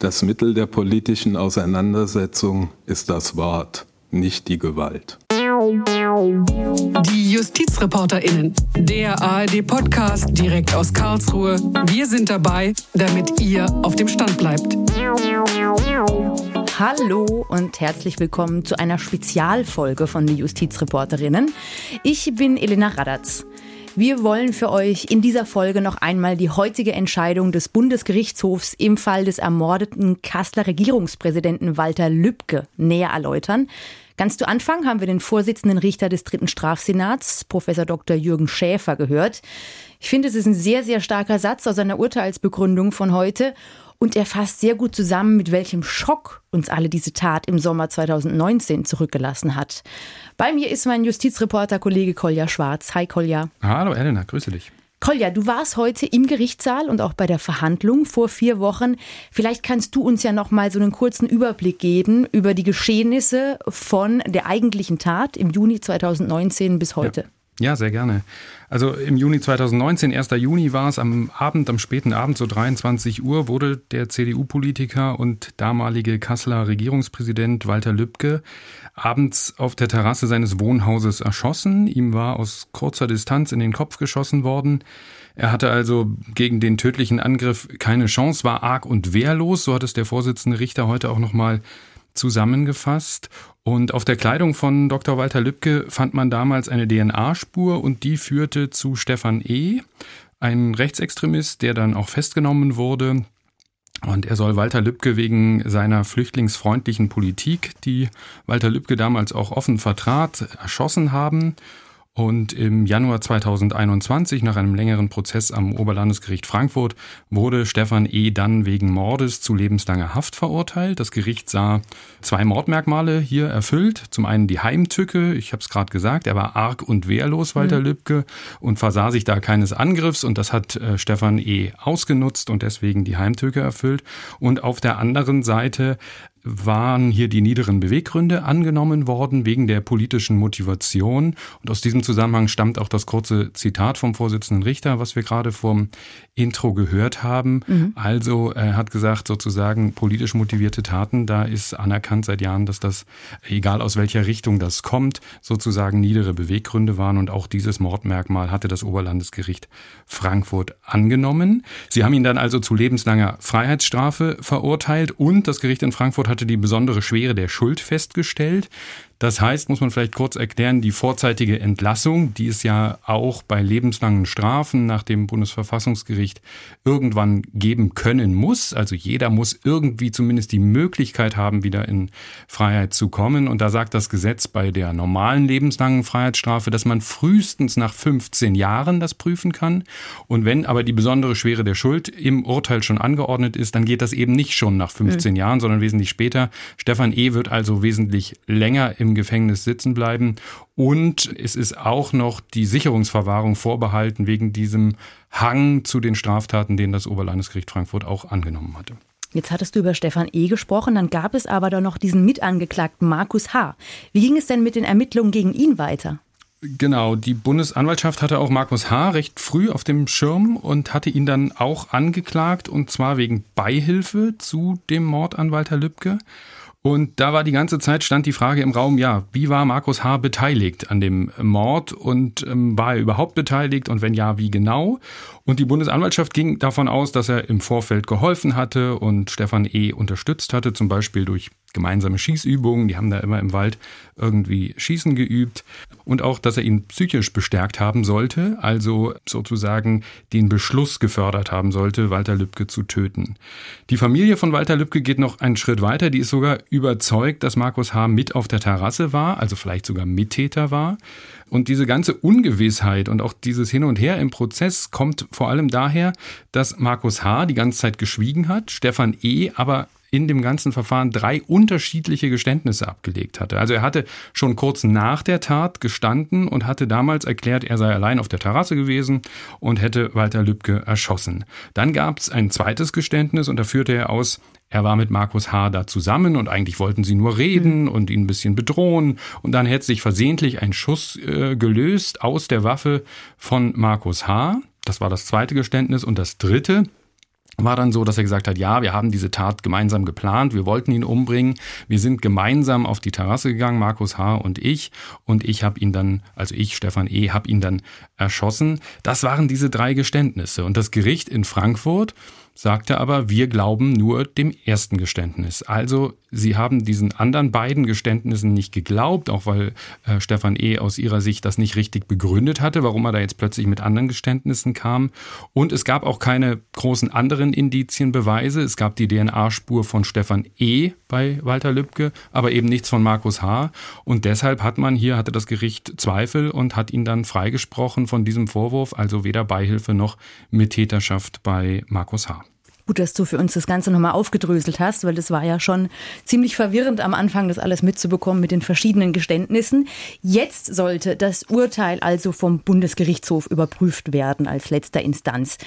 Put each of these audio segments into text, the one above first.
Das Mittel der politischen Auseinandersetzung ist das Wort, nicht die Gewalt. Die JustizreporterInnen, der ARD-Podcast direkt aus Karlsruhe. Wir sind dabei, damit ihr auf dem Stand bleibt. Hallo und herzlich willkommen zu einer Spezialfolge von den Justizreporterinnen. Ich bin Elena Radatz. Wir wollen für euch in dieser Folge noch einmal die heutige Entscheidung des Bundesgerichtshofs im Fall des ermordeten Kasseler Regierungspräsidenten Walter Lübcke näher erläutern. Ganz zu Anfang haben wir den Vorsitzenden Richter des dritten Strafsenats, Professor Dr. Jürgen Schäfer, gehört. Ich finde, es ist ein sehr, sehr starker Satz aus seiner Urteilsbegründung von heute und er fasst sehr gut zusammen, mit welchem Schock uns alle diese Tat im Sommer 2019 zurückgelassen hat. Bei mir ist mein Justizreporter Kollege Kolja Schwarz. Hi Kolja. Hallo Elena, grüße dich. Kolja, du warst heute im Gerichtssaal und auch bei der Verhandlung vor vier Wochen. Vielleicht kannst du uns ja noch mal so einen kurzen Überblick geben über die Geschehnisse von der eigentlichen Tat im Juni 2019 bis heute. Ja. Ja, sehr gerne. Also im Juni 2019, 1. Juni war es am Abend, am späten Abend, so 23 Uhr, wurde der CDU-Politiker und damalige Kasseler Regierungspräsident Walter Lübcke abends auf der Terrasse seines Wohnhauses erschossen. Ihm war aus kurzer Distanz in den Kopf geschossen worden. Er hatte also gegen den tödlichen Angriff keine Chance, war arg und wehrlos, so hat es der Vorsitzende Richter heute auch nochmal zusammengefasst. Und auf der Kleidung von Dr. Walter Lübcke fand man damals eine DNA-Spur und die führte zu Stefan E., ein Rechtsextremist, der dann auch festgenommen wurde. Und er soll Walter Lübcke wegen seiner flüchtlingsfreundlichen Politik, die Walter Lübcke damals auch offen vertrat, erschossen haben. Und im Januar 2021, nach einem längeren Prozess am Oberlandesgericht Frankfurt, wurde Stefan E. dann wegen Mordes zu lebenslanger Haft verurteilt. Das Gericht sah zwei Mordmerkmale hier erfüllt. Zum einen die Heimtücke, ich habe es gerade gesagt, er war arg und wehrlos, Walter mhm. Lübcke, und versah sich da keines Angriffs. Und das hat äh, Stefan E. ausgenutzt und deswegen die Heimtücke erfüllt. Und auf der anderen Seite waren hier die niederen Beweggründe angenommen worden wegen der politischen Motivation. Und aus diesem Zusammenhang stammt auch das kurze Zitat vom Vorsitzenden Richter, was wir gerade vom Intro gehört haben. Mhm. Also er hat gesagt, sozusagen politisch motivierte Taten, da ist anerkannt seit Jahren, dass das, egal aus welcher Richtung das kommt, sozusagen niedere Beweggründe waren. Und auch dieses Mordmerkmal hatte das Oberlandesgericht Frankfurt angenommen. Sie haben ihn dann also zu lebenslanger Freiheitsstrafe verurteilt und das Gericht in Frankfurt hatte die besondere Schwere der Schuld festgestellt. Das heißt, muss man vielleicht kurz erklären, die vorzeitige Entlassung, die es ja auch bei lebenslangen Strafen nach dem Bundesverfassungsgericht irgendwann geben können muss. Also jeder muss irgendwie zumindest die Möglichkeit haben, wieder in Freiheit zu kommen. Und da sagt das Gesetz bei der normalen lebenslangen Freiheitsstrafe, dass man frühestens nach 15 Jahren das prüfen kann. Und wenn aber die besondere Schwere der Schuld im Urteil schon angeordnet ist, dann geht das eben nicht schon nach 15 mhm. Jahren, sondern wesentlich später. Stefan E. wird also wesentlich länger im Gefängnis sitzen bleiben. Und es ist auch noch die Sicherungsverwahrung vorbehalten wegen diesem Hang zu den Straftaten, den das Oberlandesgericht Frankfurt auch angenommen hatte. Jetzt hattest du über Stefan E. gesprochen, dann gab es aber da noch diesen Mitangeklagten Markus H. Wie ging es denn mit den Ermittlungen gegen ihn weiter? Genau, die Bundesanwaltschaft hatte auch Markus H. recht früh auf dem Schirm und hatte ihn dann auch angeklagt und zwar wegen Beihilfe zu dem Mord an Walter Lübcke. Und da war die ganze Zeit stand die Frage im Raum, ja, wie war Markus H. beteiligt an dem Mord und ähm, war er überhaupt beteiligt und wenn ja, wie genau? Und die Bundesanwaltschaft ging davon aus, dass er im Vorfeld geholfen hatte und Stefan E. unterstützt hatte, zum Beispiel durch gemeinsame Schießübungen. Die haben da immer im Wald irgendwie Schießen geübt. Und auch, dass er ihn psychisch bestärkt haben sollte, also sozusagen den Beschluss gefördert haben sollte, Walter Lübcke zu töten. Die Familie von Walter Lübcke geht noch einen Schritt weiter. Die ist sogar überzeugt, dass Markus H. mit auf der Terrasse war, also vielleicht sogar Mittäter war. Und diese ganze Ungewissheit und auch dieses Hin und Her im Prozess kommt vor allem daher, dass Markus H. die ganze Zeit geschwiegen hat, Stefan E. aber in dem ganzen Verfahren drei unterschiedliche Geständnisse abgelegt hatte. Also er hatte schon kurz nach der Tat gestanden und hatte damals erklärt, er sei allein auf der Terrasse gewesen und hätte Walter Lübcke erschossen. Dann gab es ein zweites Geständnis und da führte er aus, er war mit Markus H. da zusammen und eigentlich wollten sie nur reden mhm. und ihn ein bisschen bedrohen. Und dann hätte sich versehentlich ein Schuss äh, gelöst aus der Waffe von Markus H. Das war das zweite Geständnis. Und das dritte, war dann so, dass er gesagt hat, ja, wir haben diese Tat gemeinsam geplant, wir wollten ihn umbringen, wir sind gemeinsam auf die Terrasse gegangen, Markus H. und ich, und ich habe ihn dann, also ich, Stefan E., habe ihn dann erschossen. Das waren diese drei Geständnisse. Und das Gericht in Frankfurt sagte aber, wir glauben nur dem ersten Geständnis. Also sie haben diesen anderen beiden Geständnissen nicht geglaubt, auch weil äh, Stefan E. aus ihrer Sicht das nicht richtig begründet hatte, warum er da jetzt plötzlich mit anderen Geständnissen kam. Und es gab auch keine großen anderen Indizien, Beweise. Es gab die DNA-Spur von Stefan E. bei Walter Lübcke, aber eben nichts von Markus H. Und deshalb hat man hier, hatte das Gericht Zweifel und hat ihn dann freigesprochen von diesem Vorwurf, also weder Beihilfe noch Mittäterschaft bei Markus H. Gut, dass du für uns das Ganze nochmal aufgedröselt hast, weil das war ja schon ziemlich verwirrend am Anfang, das alles mitzubekommen mit den verschiedenen Geständnissen. Jetzt sollte das Urteil also vom Bundesgerichtshof überprüft werden als letzter Instanz.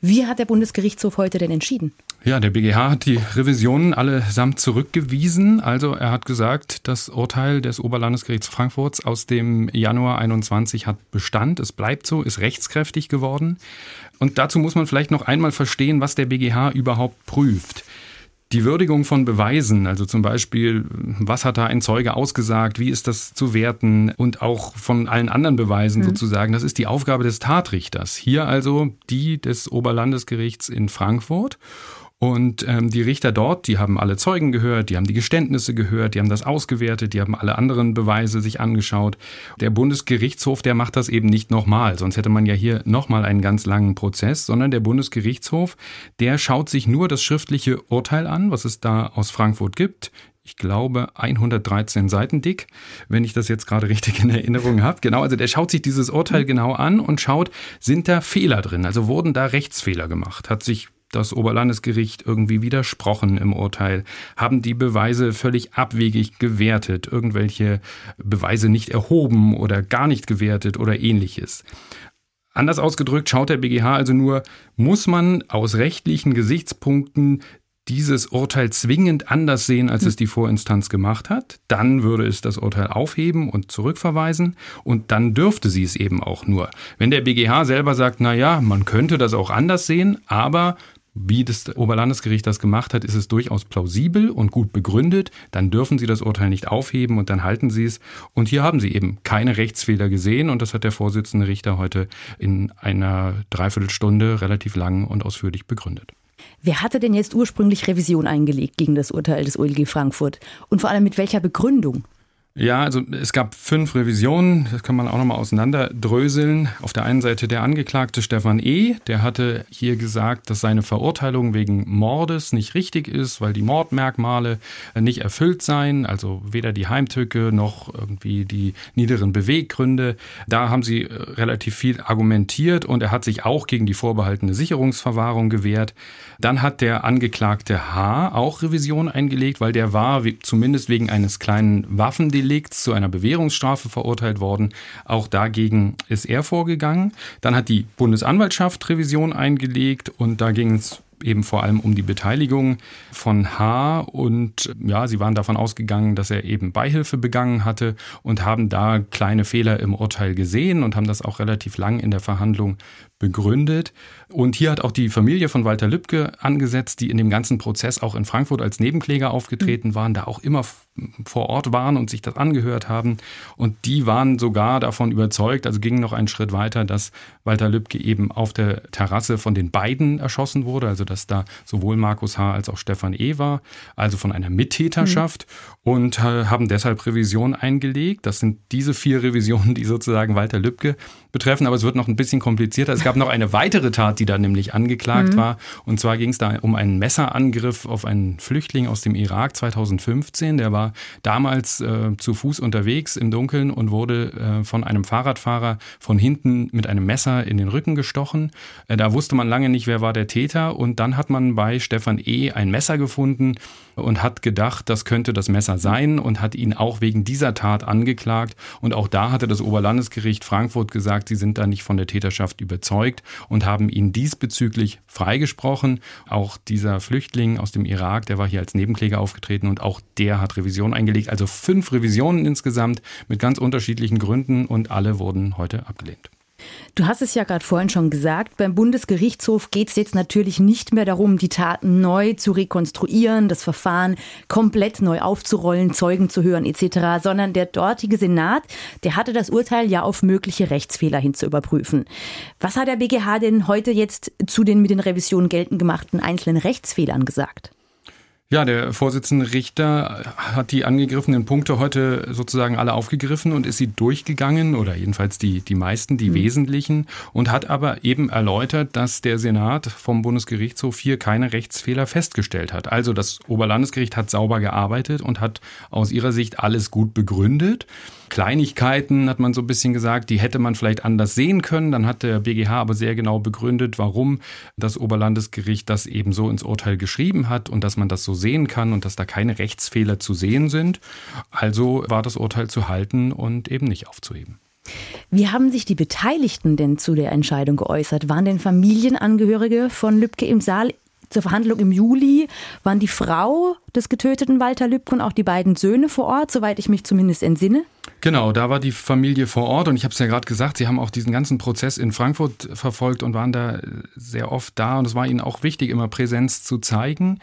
Wie hat der Bundesgerichtshof heute denn entschieden? Ja, der BGH hat die Revisionen allesamt zurückgewiesen. Also er hat gesagt, das Urteil des Oberlandesgerichts Frankfurts aus dem Januar 21 hat Bestand. Es bleibt so, ist rechtskräftig geworden. Und dazu muss man vielleicht noch einmal verstehen, was der BGH überhaupt prüft. Die Würdigung von Beweisen, also zum Beispiel, was hat da ein Zeuge ausgesagt, wie ist das zu werten und auch von allen anderen Beweisen mhm. sozusagen, das ist die Aufgabe des Tatrichters. Hier also die des Oberlandesgerichts in Frankfurt. Und ähm, die Richter dort, die haben alle Zeugen gehört, die haben die Geständnisse gehört, die haben das ausgewertet, die haben alle anderen Beweise sich angeschaut. Der Bundesgerichtshof, der macht das eben nicht nochmal, sonst hätte man ja hier nochmal einen ganz langen Prozess, sondern der Bundesgerichtshof, der schaut sich nur das schriftliche Urteil an, was es da aus Frankfurt gibt ich glaube, 113 Seiten dick, wenn ich das jetzt gerade richtig in Erinnerung habe. Genau, also der schaut sich dieses Urteil genau an und schaut, sind da Fehler drin? Also wurden da Rechtsfehler gemacht? Hat sich das Oberlandesgericht irgendwie widersprochen im Urteil, haben die Beweise völlig abwegig gewertet, irgendwelche Beweise nicht erhoben oder gar nicht gewertet oder ähnliches. Anders ausgedrückt schaut der BGH also nur, muss man aus rechtlichen Gesichtspunkten dieses Urteil zwingend anders sehen, als es die Vorinstanz gemacht hat, dann würde es das Urteil aufheben und zurückverweisen und dann dürfte sie es eben auch nur. Wenn der BGH selber sagt, na ja, man könnte das auch anders sehen, aber wie das Oberlandesgericht das gemacht hat, ist es durchaus plausibel und gut begründet. Dann dürfen Sie das Urteil nicht aufheben und dann halten Sie es. Und hier haben Sie eben keine Rechtsfehler gesehen und das hat der Vorsitzende Richter heute in einer Dreiviertelstunde relativ lang und ausführlich begründet. Wer hatte denn jetzt ursprünglich Revision eingelegt gegen das Urteil des OLG Frankfurt? Und vor allem mit welcher Begründung? Ja, also es gab fünf Revisionen, das kann man auch nochmal auseinanderdröseln. Auf der einen Seite der Angeklagte Stefan E., der hatte hier gesagt, dass seine Verurteilung wegen Mordes nicht richtig ist, weil die Mordmerkmale nicht erfüllt seien, also weder die Heimtücke noch irgendwie die niederen Beweggründe. Da haben sie äh, relativ viel argumentiert und er hat sich auch gegen die vorbehaltene Sicherungsverwahrung gewehrt. Dann hat der Angeklagte H. auch Revision eingelegt, weil der war zumindest wegen eines kleinen Waffendelikts Delikts zu einer Bewährungsstrafe verurteilt worden. Auch dagegen ist er vorgegangen. Dann hat die Bundesanwaltschaft Revision eingelegt und da ging es eben vor allem um die Beteiligung von H. Und ja, sie waren davon ausgegangen, dass er eben Beihilfe begangen hatte und haben da kleine Fehler im Urteil gesehen und haben das auch relativ lang in der Verhandlung begründet. Und hier hat auch die Familie von Walter Lübcke angesetzt, die in dem ganzen Prozess auch in Frankfurt als Nebenkläger aufgetreten mhm. waren, da auch immer vor Ort waren und sich das angehört haben. Und die waren sogar davon überzeugt, also gingen noch einen Schritt weiter, dass Walter Lübcke eben auf der Terrasse von den beiden erschossen wurde, also dass da sowohl Markus H. als auch Stefan E. war, also von einer Mittäterschaft mhm. und äh, haben deshalb Revision eingelegt. Das sind diese vier Revisionen, die sozusagen Walter Lübcke betreffen, aber es wird noch ein bisschen komplizierter. Es gab noch eine weitere Tat, die da nämlich angeklagt mhm. war. Und zwar ging es da um einen Messerangriff auf einen Flüchtling aus dem Irak 2015. Der war damals äh, zu Fuß unterwegs im Dunkeln und wurde äh, von einem Fahrradfahrer von hinten mit einem Messer in den Rücken gestochen. Äh, da wusste man lange nicht, wer war der Täter. Und dann hat man bei Stefan E. ein Messer gefunden und hat gedacht, das könnte das Messer sein und hat ihn auch wegen dieser Tat angeklagt. Und auch da hatte das Oberlandesgericht Frankfurt gesagt, sie sind da nicht von der Täterschaft überzeugt und haben ihn diesbezüglich freigesprochen. Auch dieser Flüchtling aus dem Irak, der war hier als Nebenkläger aufgetreten und auch der hat Revision eingelegt. Also fünf Revisionen insgesamt mit ganz unterschiedlichen Gründen und alle wurden heute abgelehnt. Du hast es ja gerade vorhin schon gesagt, beim Bundesgerichtshof geht es jetzt natürlich nicht mehr darum, die Taten neu zu rekonstruieren, das Verfahren komplett neu aufzurollen, Zeugen zu hören etc., sondern der dortige Senat, der hatte das Urteil ja auf mögliche Rechtsfehler hin zu überprüfen. Was hat der BGH denn heute jetzt zu den mit den Revisionen geltend gemachten einzelnen Rechtsfehlern gesagt? Ja, der Vorsitzende Richter hat die angegriffenen Punkte heute sozusagen alle aufgegriffen und ist sie durchgegangen oder jedenfalls die, die meisten, die mhm. wesentlichen und hat aber eben erläutert, dass der Senat vom Bundesgerichtshof hier keine Rechtsfehler festgestellt hat. Also das Oberlandesgericht hat sauber gearbeitet und hat aus ihrer Sicht alles gut begründet. Kleinigkeiten, hat man so ein bisschen gesagt, die hätte man vielleicht anders sehen können. Dann hat der BGH aber sehr genau begründet, warum das Oberlandesgericht das eben so ins Urteil geschrieben hat und dass man das so sehen kann und dass da keine Rechtsfehler zu sehen sind. Also war das Urteil zu halten und eben nicht aufzuheben. Wie haben sich die Beteiligten denn zu der Entscheidung geäußert? Waren denn Familienangehörige von Lübcke im Saal? zur Verhandlung im Juli waren die Frau des getöteten Walter Lübcke und auch die beiden Söhne vor Ort, soweit ich mich zumindest entsinne. Genau, da war die Familie vor Ort und ich habe es ja gerade gesagt, sie haben auch diesen ganzen Prozess in Frankfurt verfolgt und waren da sehr oft da und es war ihnen auch wichtig, immer Präsenz zu zeigen.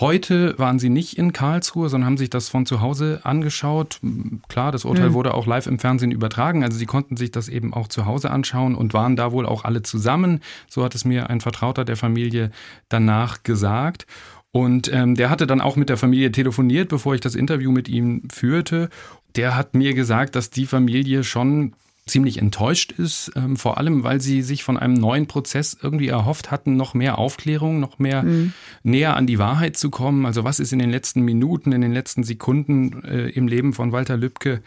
Heute waren sie nicht in Karlsruhe, sondern haben sich das von zu Hause angeschaut. Klar, das Urteil mhm. wurde auch live im Fernsehen übertragen, also sie konnten sich das eben auch zu Hause anschauen und waren da wohl auch alle zusammen. So hat es mir ein Vertrauter der Familie danach gesagt. Und ähm, der hatte dann auch mit der Familie telefoniert, bevor ich das Interview mit ihm führte. Der hat mir gesagt, dass die Familie schon ziemlich enttäuscht ist, ähm, vor allem weil sie sich von einem neuen Prozess irgendwie erhofft hatten, noch mehr Aufklärung, noch mehr mhm. näher an die Wahrheit zu kommen. Also was ist in den letzten Minuten, in den letzten Sekunden äh, im Leben von Walter Lübcke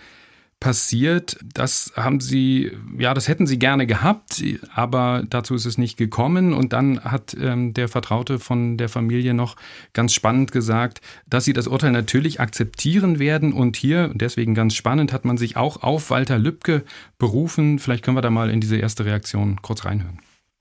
passiert. Das haben sie, ja, das hätten sie gerne gehabt, aber dazu ist es nicht gekommen. Und dann hat ähm, der Vertraute von der Familie noch ganz spannend gesagt, dass sie das Urteil natürlich akzeptieren werden. Und hier, deswegen ganz spannend, hat man sich auch auf Walter Lübcke berufen. Vielleicht können wir da mal in diese erste Reaktion kurz reinhören.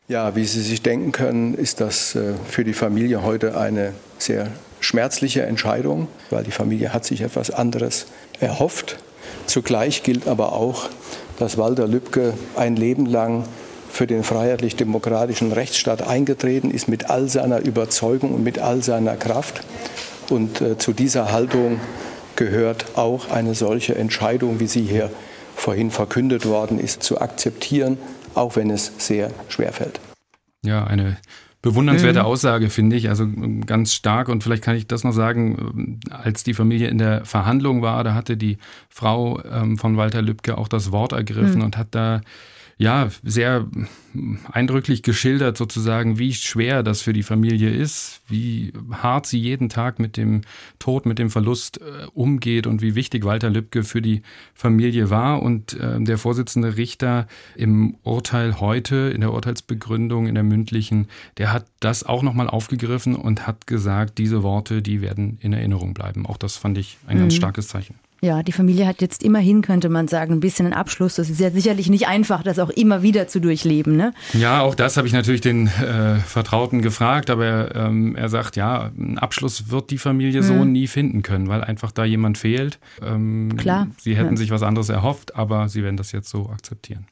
Ja, wie Sie sich denken können, ist das äh, für die Familie heute eine sehr schmerzliche Entscheidung, weil die Familie hat sich etwas anderes erhofft. Zugleich gilt aber auch, dass Walter Lübcke ein Leben lang für den freiheitlich-demokratischen Rechtsstaat eingetreten ist, mit all seiner Überzeugung und mit all seiner Kraft. Und äh, zu dieser Haltung gehört auch eine solche Entscheidung, wie sie hier vorhin verkündet worden ist, zu akzeptieren, auch wenn es sehr schwer fällt. Ja, eine bewundernswerte mhm. Aussage, finde ich. Also ähm, ganz stark. Und vielleicht kann ich das noch sagen, ähm, als die Familie in der Verhandlung war, da hatte die Frau ähm, von Walter Lübcke auch das Wort ergriffen mhm. und hat da ja, sehr eindrücklich geschildert sozusagen, wie schwer das für die Familie ist, wie hart sie jeden Tag mit dem Tod, mit dem Verlust äh, umgeht und wie wichtig Walter Lübcke für die Familie war. Und äh, der Vorsitzende Richter im Urteil heute, in der Urteilsbegründung, in der mündlichen, der hat das auch nochmal aufgegriffen und hat gesagt, diese Worte, die werden in Erinnerung bleiben. Auch das fand ich ein mhm. ganz starkes Zeichen. Ja, die Familie hat jetzt immerhin, könnte man sagen, ein bisschen einen Abschluss. Das ist ja sicherlich nicht einfach, das auch immer wieder zu durchleben. Ne? Ja, auch das habe ich natürlich den äh, Vertrauten gefragt, aber ähm, er sagt, ja, einen Abschluss wird die Familie mhm. so nie finden können, weil einfach da jemand fehlt. Ähm, Klar. Sie hätten ja. sich was anderes erhofft, aber sie werden das jetzt so akzeptieren.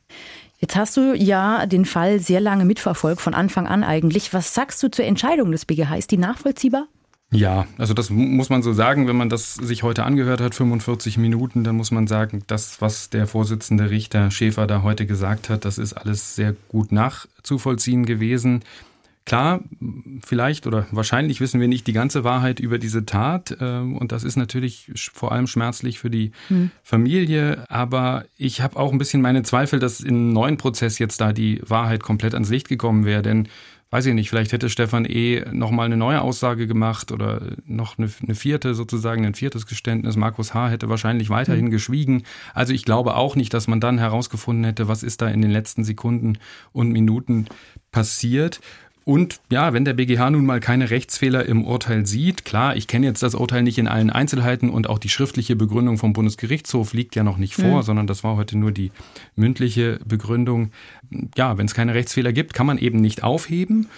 Jetzt hast du ja den Fall sehr lange mitverfolgt, von Anfang an eigentlich. Was sagst du zur Entscheidung des BGH? Ist die nachvollziehbar? Ja, also das muss man so sagen, wenn man das sich heute angehört hat, 45 Minuten, dann muss man sagen, das, was der Vorsitzende Richter Schäfer da heute gesagt hat, das ist alles sehr gut nachzuvollziehen gewesen. Klar, vielleicht oder wahrscheinlich wissen wir nicht die ganze Wahrheit über diese Tat ähm, und das ist natürlich vor allem schmerzlich für die hm. Familie, aber ich habe auch ein bisschen meine Zweifel, dass im neuen Prozess jetzt da die Wahrheit komplett ans Licht gekommen wäre, denn weiß ich nicht, vielleicht hätte Stefan E. nochmal eine neue Aussage gemacht oder noch eine, eine, vierte sozusagen, ein viertes Geständnis. Markus H. hätte wahrscheinlich weiterhin mhm. geschwiegen. Also ich glaube auch nicht, dass man dann herausgefunden hätte, was ist da in den letzten Sekunden und Minuten passiert. Und ja, wenn der BGH nun mal keine Rechtsfehler im Urteil sieht, klar, ich kenne jetzt das Urteil nicht in allen Einzelheiten und auch die schriftliche Begründung vom Bundesgerichtshof liegt ja noch nicht vor, mhm. sondern das war heute nur die mündliche Begründung. Ja, wenn es keine Rechtsfehler gibt, kann man eben nicht aufheben.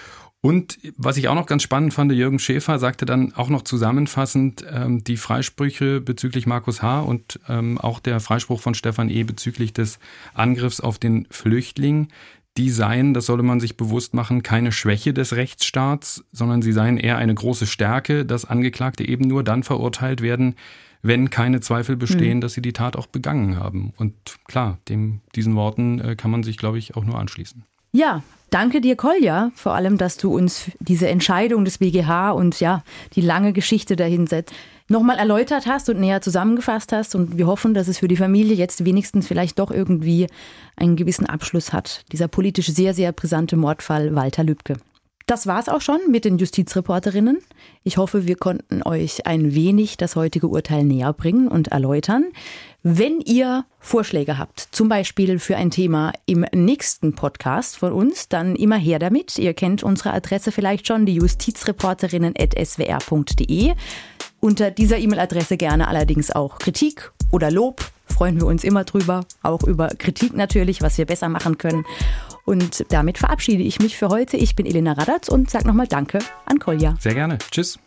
Und was ich auch noch ganz spannend fand, Jürgen Schäfer sagte dann auch noch zusammenfassend, ähm, die Freisprüche bezüglich Markus H. und ähm, auch der Freispruch von Stefan E. bezüglich des Angriffs auf den Flüchtling, die seien, das solle man sich bewusst machen, keine Schwäche des Rechtsstaats, sondern sie seien eher eine große Stärke, dass Angeklagte eben nur dann verurteilt werden, wenn keine Zweifel bestehen, mhm. dass sie die Tat auch begangen haben. Und klar, dem, diesen Worten äh, kann man sich, glaube ich, auch nur anschließen. Ja, danke dir, Kolja, vor allem, dass du uns diese Entscheidung des BGH und ja, die lange Geschichte dahinsetzt, nochmal erläutert hast und näher zusammengefasst hast. Und wir hoffen, dass es für die Familie jetzt wenigstens vielleicht doch irgendwie einen gewissen Abschluss hat. Dieser politisch sehr, sehr brisante Mordfall Walter Lübcke. Das war's auch schon mit den Justizreporterinnen. Ich hoffe, wir konnten euch ein wenig das heutige Urteil näher bringen und erläutern. Wenn ihr Vorschläge habt, zum Beispiel für ein Thema im nächsten Podcast von uns, dann immer her damit. Ihr kennt unsere Adresse vielleicht schon, die justizreporterinnen.swr.de. Unter dieser E-Mail-Adresse gerne allerdings auch Kritik oder Lob. Freuen wir uns immer drüber. Auch über Kritik natürlich, was wir besser machen können. Und damit verabschiede ich mich für heute. Ich bin Elena Radatz und sage nochmal Danke an Kolja. Sehr gerne. Tschüss.